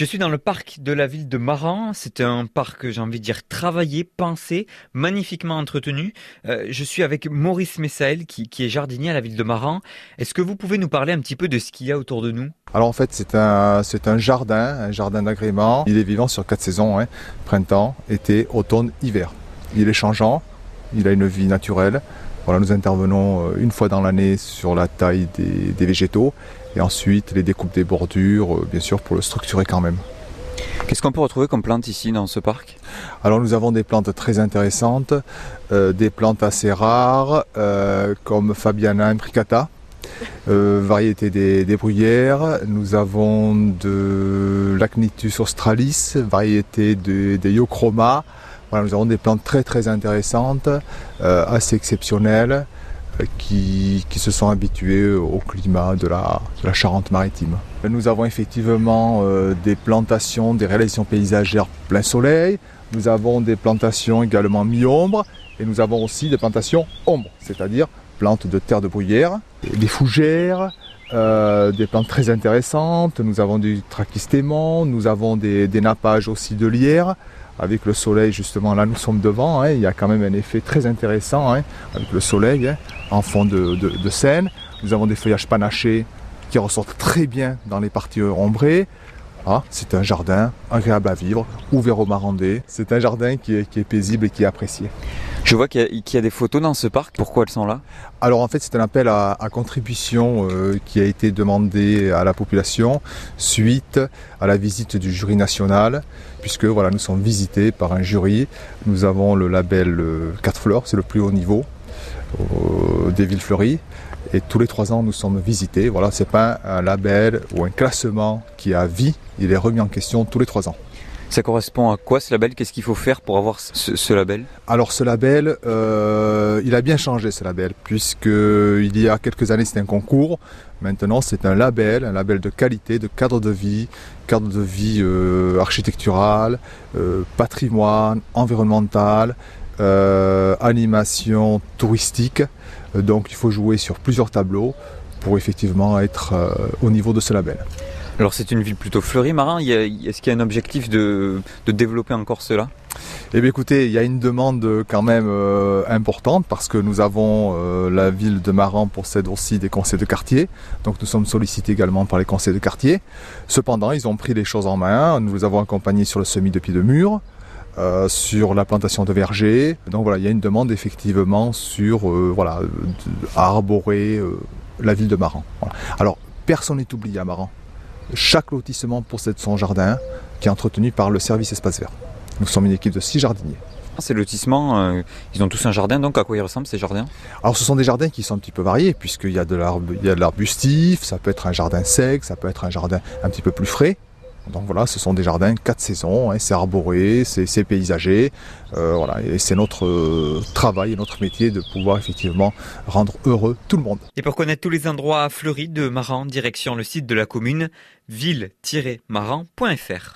Je suis dans le parc de la ville de Maran. C'est un parc, j'ai envie de dire, travaillé, pensé, magnifiquement entretenu. Euh, je suis avec Maurice Messael, qui, est jardinier à la ville de Maran. Est-ce que vous pouvez nous parler un petit peu de ce qu'il y a autour de nous? Alors en fait, c'est un, jardin, un jardin d'agrément. Il est vivant sur quatre saisons, hein. printemps, été, automne, hiver. Il est changeant, il a une vie naturelle. Voilà, nous intervenons euh, une fois dans l'année sur la taille des végétaux et ensuite les découpes des bordures, euh, bien sûr, pour le structurer quand même. Qu'est-ce qu'on peut retrouver comme plantes ici dans ce parc? Alors nous avons des plantes très intéressantes, euh, des plantes assez rares euh, comme Fabiana imbricata, variété des, bruyères. Nous avons de l'Acnitus australis, variété des Iochroma. Nous avons des plantes très très intéressantes, assez exceptionnelles qui, se sont habitués au climat de la, Charente-Maritime. Nous avons effectivement euh, des plantations, des réalisations paysagères plein soleil, nous avons des plantations également mi-ombre et nous avons aussi des plantations ombre, c'est-à-dire plantes de terre de bruyère, des fougères, euh, des plantes très intéressantes, nous avons du trachistémon, nous avons des, nappages aussi de lierre, avec le soleil justement là nous sommes devant, hein, il y a quand même un effet très intéressant hein, avec le soleil hein, en fond de, scène. Nous avons des feuillages panachés qui ressortent très bien dans les parties ombrées. Ah, c'est un jardin agréable à vivre, ouvert aux marandais. C'est un jardin qui est, paisible et qui est apprécié. Je vois qu'il y, a des photos dans ce parc. Pourquoi elles sont là? Alors en fait, c'est un appel à, contribution euh, qui a été demandé à la population suite à la visite du jury national, puisque voilà, nous sommes visités par un jury. Nous avons le label 4 euh, fleurs, c'est le plus haut niveau des villes fleuries. Et tous les trois ans, nous sommes visités. Voilà, c'est pas un label ou un classement qui a vie. Il est remis en question tous les trois ans. Ça correspond à quoi ce label? Qu'est-ce qu'il faut faire pour avoir ce, label? Alors ce label, euh, il a bien changé ce label, puisque il y a quelques années c'était un concours. Maintenant c'est un label, un label de qualité, de cadre de vie, cadre de vie euh, architectural, euh, patrimoine, environnemental, animation touristique. Donc il faut jouer sur plusieurs tableaux pour effectivement être au niveau de ce label. Alors c'est une ville plutôt fleurie, Marin. Est-ce qu'il y a un objectif de, développer encore cela? Eh bien écoutez, il y a une demande quand même euh, importante parce que nous avons euh, la ville de Maran possède aussi des conseils de quartier. Donc nous sommes sollicités également par les conseils de quartier. Cependant, ils ont pris les choses en main. Nous les avons accompagnés sur le semis de pieds de mur. Euh, sur la plantation de vergers. Donc voilà, il y a une demande effectivement sur voilà, arborer la ville de Maran. Alors personne n'est oublié à Maran chaque lotissement possède son jardin qui est entretenu par le service espace vert. Nous sommes une équipe de six jardiniers. Ces lotissements, euh, ils ont tous un jardin, donc à quoi ils ressemblent ces jardins? Alors ce sont des jardins qui sont un petit peu variés, puisqu'il y a de l'arbustif, ça peut être un jardin sec, ça peut être un jardin un petit peu plus frais. Donc voilà, ce sont des jardins quatre saisons, hein, c'est arboré, c'est paysager. Euh, voilà, et c'est notre euh, travail et notre métier de pouvoir effectivement rendre heureux tout le monde. Et pour connaître tous les endroits fleuris de Maran, direction le site de la commune ville-maran.fr.